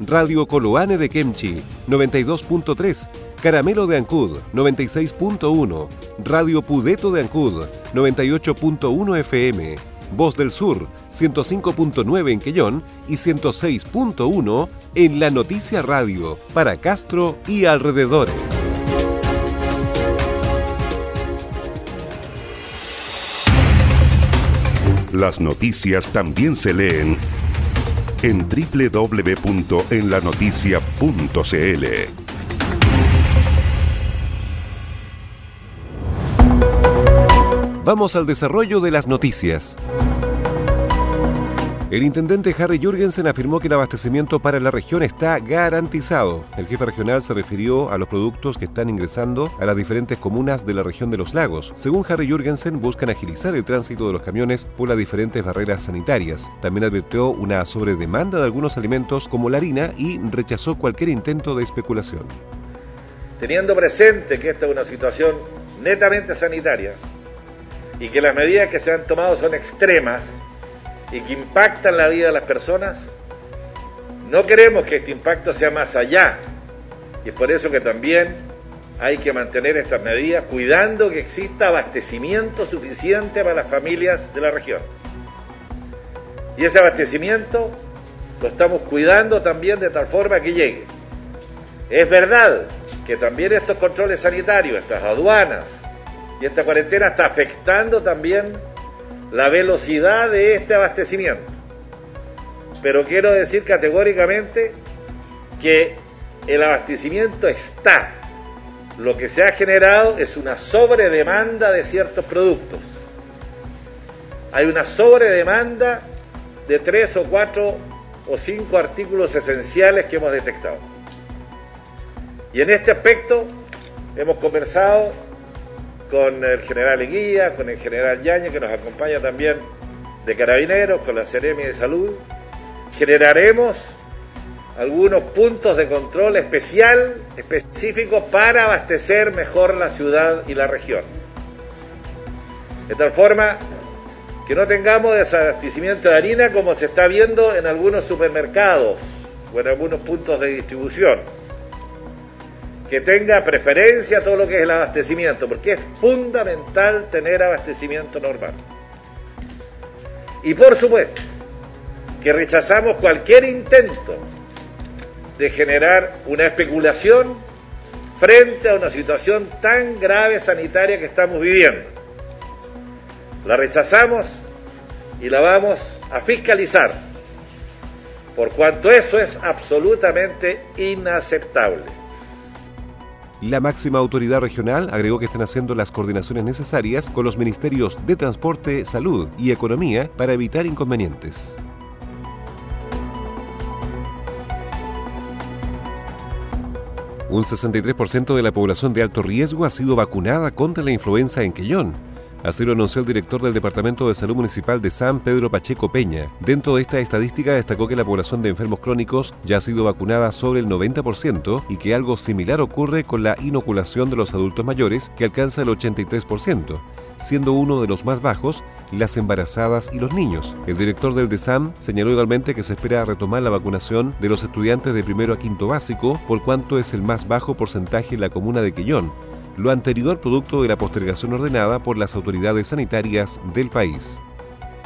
Radio Coloane de Kemchi, 92.3, Caramelo de Ancud, 96.1, Radio Pudeto de Ancud, 98.1 FM, Voz del Sur, 105.9 en Quellón y 106.1 en La Noticia Radio, para Castro y alrededores. Las noticias también se leen en www.enlanoticia.cl. Vamos al desarrollo de las noticias. El intendente Harry Jurgensen afirmó que el abastecimiento para la región está garantizado. El jefe regional se refirió a los productos que están ingresando a las diferentes comunas de la región de los lagos. Según Harry Jurgensen, buscan agilizar el tránsito de los camiones por las diferentes barreras sanitarias. También advirtió una sobredemanda de algunos alimentos como la harina y rechazó cualquier intento de especulación. Teniendo presente que esta es una situación netamente sanitaria y que las medidas que se han tomado son extremas, y que impactan la vida de las personas, no queremos que este impacto sea más allá. Y es por eso que también hay que mantener estas medidas cuidando que exista abastecimiento suficiente para las familias de la región. Y ese abastecimiento lo estamos cuidando también de tal forma que llegue. Es verdad que también estos controles sanitarios, estas aduanas y esta cuarentena está afectando también la velocidad de este abastecimiento. Pero quiero decir categóricamente que el abastecimiento está. Lo que se ha generado es una sobredemanda de ciertos productos. Hay una sobredemanda de tres o cuatro o cinco artículos esenciales que hemos detectado. Y en este aspecto hemos conversado con el general Eguía, con el general Yañez, que nos acompaña también de Carabineros, con la Seremi de Salud. Generaremos algunos puntos de control especial, específicos para abastecer mejor la ciudad y la región. De tal forma que no tengamos desabastecimiento de harina como se está viendo en algunos supermercados o en algunos puntos de distribución que tenga preferencia todo lo que es el abastecimiento, porque es fundamental tener abastecimiento normal. Y por supuesto, que rechazamos cualquier intento de generar una especulación frente a una situación tan grave sanitaria que estamos viviendo. La rechazamos y la vamos a fiscalizar, por cuanto eso es absolutamente inaceptable. La máxima autoridad regional agregó que están haciendo las coordinaciones necesarias con los ministerios de Transporte, Salud y Economía para evitar inconvenientes. Un 63% de la población de alto riesgo ha sido vacunada contra la influenza en Quellón. Así lo anunció el director del Departamento de Salud Municipal de San Pedro Pacheco Peña. Dentro de esta estadística destacó que la población de enfermos crónicos ya ha sido vacunada sobre el 90% y que algo similar ocurre con la inoculación de los adultos mayores que alcanza el 83%, siendo uno de los más bajos las embarazadas y los niños. El director del DESAM señaló igualmente que se espera retomar la vacunación de los estudiantes de primero a quinto básico, por cuanto es el más bajo porcentaje en la comuna de Quillón, lo anterior producto de la postergación ordenada por las autoridades sanitarias del país.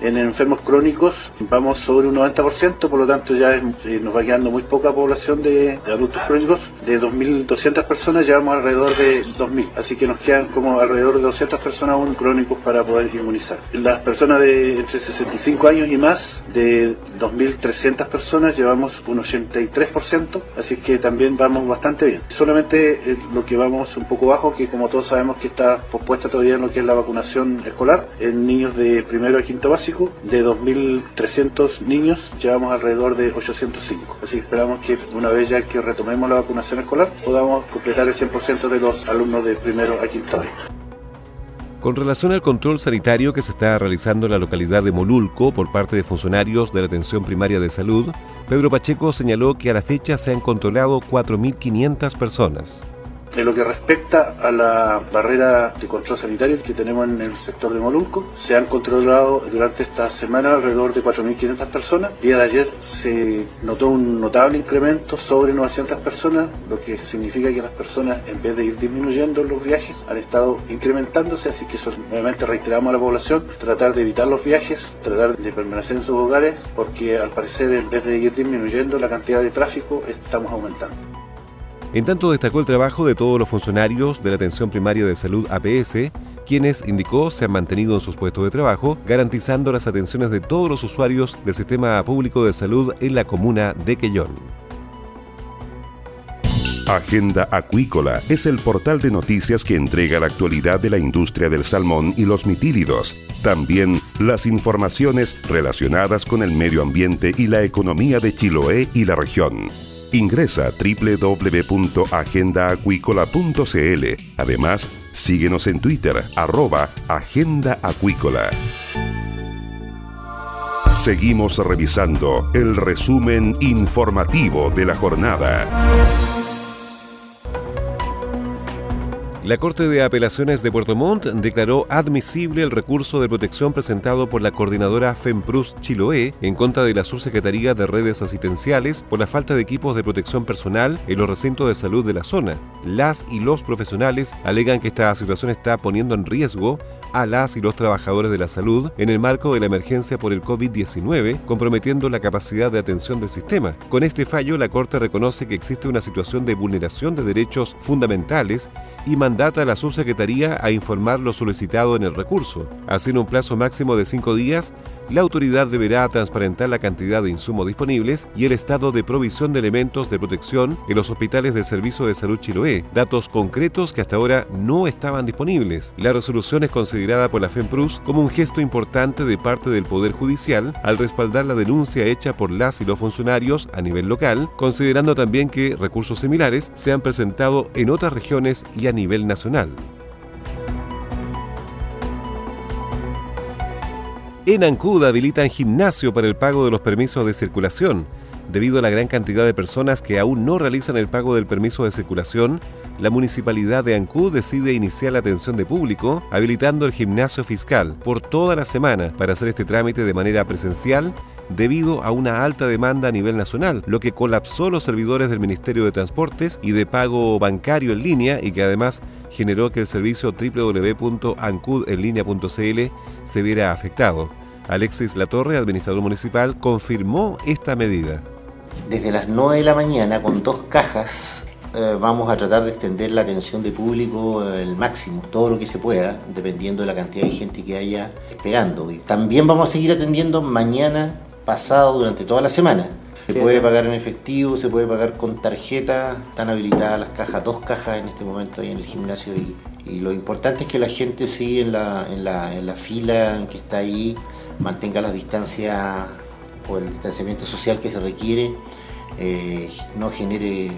En enfermos crónicos vamos sobre un 90%, por lo tanto ya eh, nos va quedando muy poca población de, adultos crónicos. De 2.200 personas llevamos alrededor de 2.000, así que nos quedan como alrededor de 200 personas aún crónicos para poder inmunizar. Las personas de entre 65 años y más, de 2.300 personas llevamos un 83%, así que también vamos bastante bien. Solamente eh, lo que vamos un poco bajo, que como todos sabemos que está pospuesta todavía en lo que es la vacunación escolar, en niños de primero a quinto básico de 2.300 niños llevamos alrededor de 805. Así que esperamos que una vez ya que retomemos la vacunación escolar podamos completar el 100% de los alumnos de primero a quinto año. Con relación al control sanitario que se está realizando en la localidad de Molulco por parte de funcionarios de la atención primaria de salud, Pedro Pacheco señaló que a la fecha se han controlado 4.500 personas. En lo que respecta a la barrera de control sanitario que tenemos en el sector de Molunco, se han controlado durante esta semana alrededor de 4.500 personas. El día de ayer se notó un notable incremento sobre 900 personas, lo que significa que las personas, en vez de ir disminuyendo los viajes, han estado incrementándose, así que eso, nuevamente reiteramos a la población, tratar de evitar los viajes, tratar de permanecer en sus hogares, porque al parecer, en vez de ir disminuyendo la cantidad de tráfico, estamos aumentando. En tanto destacó el trabajo de todos los funcionarios de la atención primaria de salud APS, quienes, indicó, se han mantenido en sus puestos de trabajo, garantizando las atenciones de todos los usuarios del sistema público de salud en la comuna de Quellón. Agenda Acuícola es el portal de noticias que entrega la actualidad de la industria del salmón y los mitílidos. También las informaciones relacionadas con el medio ambiente y la economía de Chiloé y la región. Ingresa a www.agendaacuícola.cl. Además, síguenos en Twitter, arroba Agenda Acuícola. Seguimos revisando el resumen informativo de la jornada. La Corte de Apelaciones de Puerto Montt declaró admisible el recurso de protección presentado por la coordinadora FEMPRUS Chiloé en contra de la Subsecretaría de Redes Asistenciales por la falta de equipos de protección personal en los recintos de salud de la zona. Las y los profesionales alegan que esta situación está poniendo en riesgo a las y los trabajadores de la salud en el marco de la emergencia por el COVID-19, comprometiendo la capacidad de atención del sistema. Con este fallo, la Corte reconoce que existe una situación de vulneración de derechos fundamentales y mandata a la subsecretaría a informar lo solicitado en el recurso. Así, en un plazo máximo de cinco días, la autoridad deberá transparentar la cantidad de insumos disponibles y el estado de provisión de elementos de protección en los hospitales del Servicio de Salud Chiloé, datos concretos que hasta ahora no estaban disponibles. La resolución es considerada por la FEMPRUS como un gesto importante de parte del Poder Judicial al respaldar la denuncia hecha por las y los funcionarios a nivel local, considerando también que recursos similares se han presentado en otras regiones y a nivel nacional. En Ancud habilitan gimnasio para el pago de los permisos de circulación. Debido a la gran cantidad de personas que aún no realizan el pago del permiso de circulación, la municipalidad de Ancud decide iniciar la atención de público habilitando el gimnasio fiscal por toda la semana para hacer este trámite de manera presencial debido a una alta demanda a nivel nacional, lo que colapsó los servidores del Ministerio de Transportes y de pago bancario en línea y que además generó que el servicio www.ancudenlinea.cl se viera afectado. Alexis Latorre, administrador municipal, confirmó esta medida. Desde las 9 de la mañana, con dos cajas, eh, vamos a tratar de extender la atención de público el máximo, todo lo que se pueda, dependiendo de la cantidad de gente que haya esperando. Y también vamos a seguir atendiendo mañana, pasado, durante toda la semana. Se puede pagar en efectivo, se puede pagar con tarjeta, están habilitadas las cajas, dos cajas en este momento ahí en el gimnasio y, lo importante es que la gente sigue en la, en la, en la fila en que está ahí, mantenga la distancia o el distanciamiento social que se requiere, eh, no genere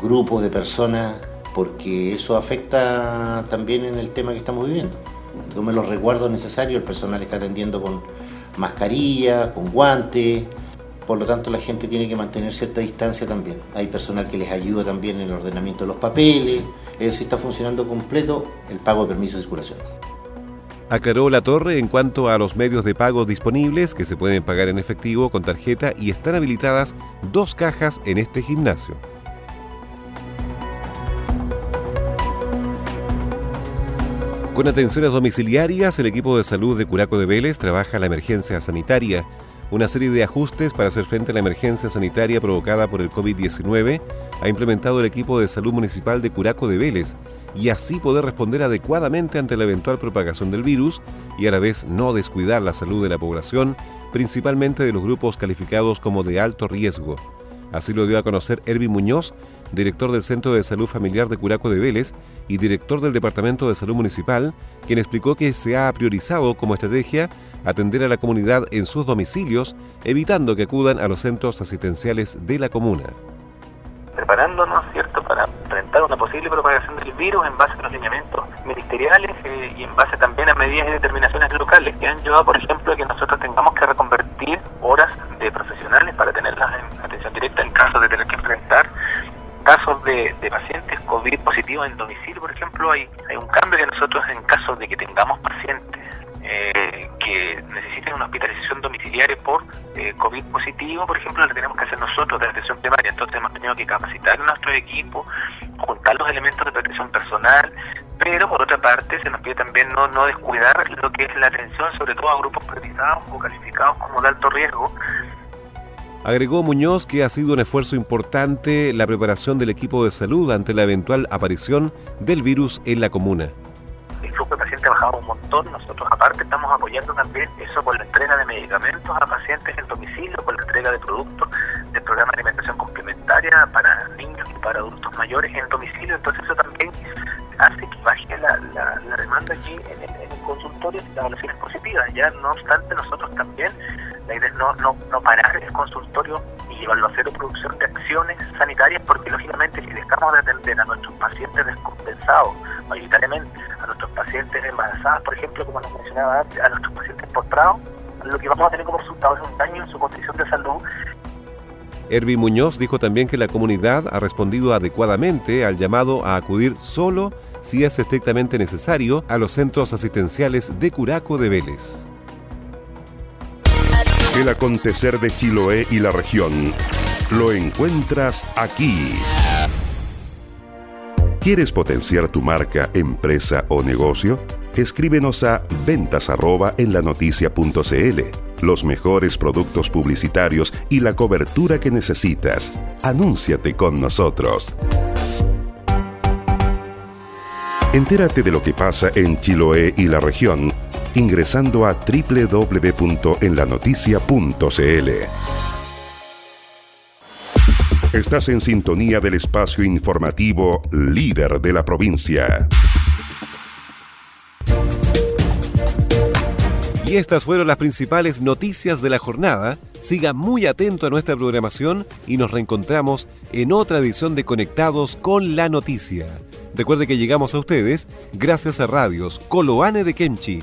grupos de personas, porque eso afecta también en el tema que estamos viviendo. Tome los recuerdos necesarios, el personal está atendiendo con mascarilla, con guantes, por lo tanto la gente tiene que mantener cierta distancia también. Hay personal que les ayuda también en el ordenamiento de los papeles, es si está funcionando completo el pago de permiso de circulación. Aclaró la torre en cuanto a los medios de pago disponibles que se pueden pagar en efectivo con tarjeta y están habilitadas dos cajas en este gimnasio. Con atenciones domiciliarias, el equipo de salud de Curaco de Vélez trabaja la emergencia sanitaria. Una serie de ajustes para hacer frente a la emergencia sanitaria provocada por el COVID-19 ha implementado el equipo de salud municipal de Curaco de Vélez y así poder responder adecuadamente ante la eventual propagación del virus y a la vez no descuidar la salud de la población, principalmente de los grupos calificados como de alto riesgo. Así lo dio a conocer Erwin Muñoz, director del Centro de Salud Familiar de Curaco de Vélez y director del Departamento de Salud Municipal, quien explicó que se ha priorizado como estrategia atender a la comunidad en sus domicilios, evitando que acudan a los centros asistenciales de la comuna. Preparándonos, ¿cierto?, para enfrentar una posible propagación del virus en base a los lineamientos ministeriales eh, y en base también a medidas y determinaciones locales que han llevado, por ejemplo, a que nosotros tengamos que reconvertir horas de profesionales para tenerlas en atención directa en caso de tener que enfrentar casos de, pacientes COVID positivos en domicilio, por ejemplo, hay, hay un cambio que nosotros en caso de que tengamos pacientes eh, que necesiten una hospitalización domiciliaria por eh, COVID positivo, por ejemplo, la tenemos que hacer nosotros de atención primaria. Entonces hemos tenido que capacitar a nuestro equipo, juntar los elementos de protección personal, pero por otra parte se nos pide también no, no descuidar lo que es la atención, sobre todo a grupos priorizados o calificados como de alto riesgo, Agregó Muñoz que ha sido un esfuerzo importante la preparación del equipo de salud ante la eventual aparición del virus en la comuna. El flujo de pacientes ha bajado un montón. Nosotros aparte estamos apoyando también eso con la entrega de medicamentos a pacientes en domicilio, con la entrega de productos del programa de alimentación complementaria para niños y para adultos mayores en domicilio. Entonces eso también hace que baje la, demanda aquí en el, en el consultorio y la evaluación es positiva. Ya no obstante nosotros también la idea es no, no, no parar el consultorio y llevarlo a cero producción de acciones sanitarias porque lógicamente si dejamos de atender a nuestros pacientes descompensados, mayoritariamente a nuestros pacientes embarazadas, por ejemplo, como nos mencionaba antes, a nuestros pacientes postrados, lo que vamos a tener como resultado es un daño en su condición de salud Ervi Muñoz dijo también que la comunidad ha respondido adecuadamente al llamado a acudir solo si es estrictamente necesario a los centros asistenciales de Curaco de Vélez. El acontecer de Chiloé y la región lo encuentras aquí. ¿Quieres potenciar tu marca, empresa o negocio? Escríbenos a ventas en la Los mejores productos publicitarios y la cobertura que necesitas. Anúnciate con nosotros. Entérate de lo que pasa en Chiloé y la región ingresando a www.enlanoticia.cl. Estás en sintonía del espacio informativo líder de la provincia. Y estas fueron las principales noticias de la jornada. Siga muy atento a nuestra programación y nos reencontramos en otra edición de Conectados con la Noticia. Recuerde que llegamos a ustedes gracias a radios Coloane de Kemchi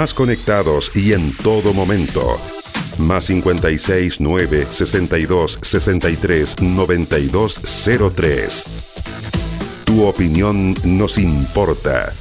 Más conectados y en todo momento. Más 56 9 62 63 92 03. Tu opinión nos importa.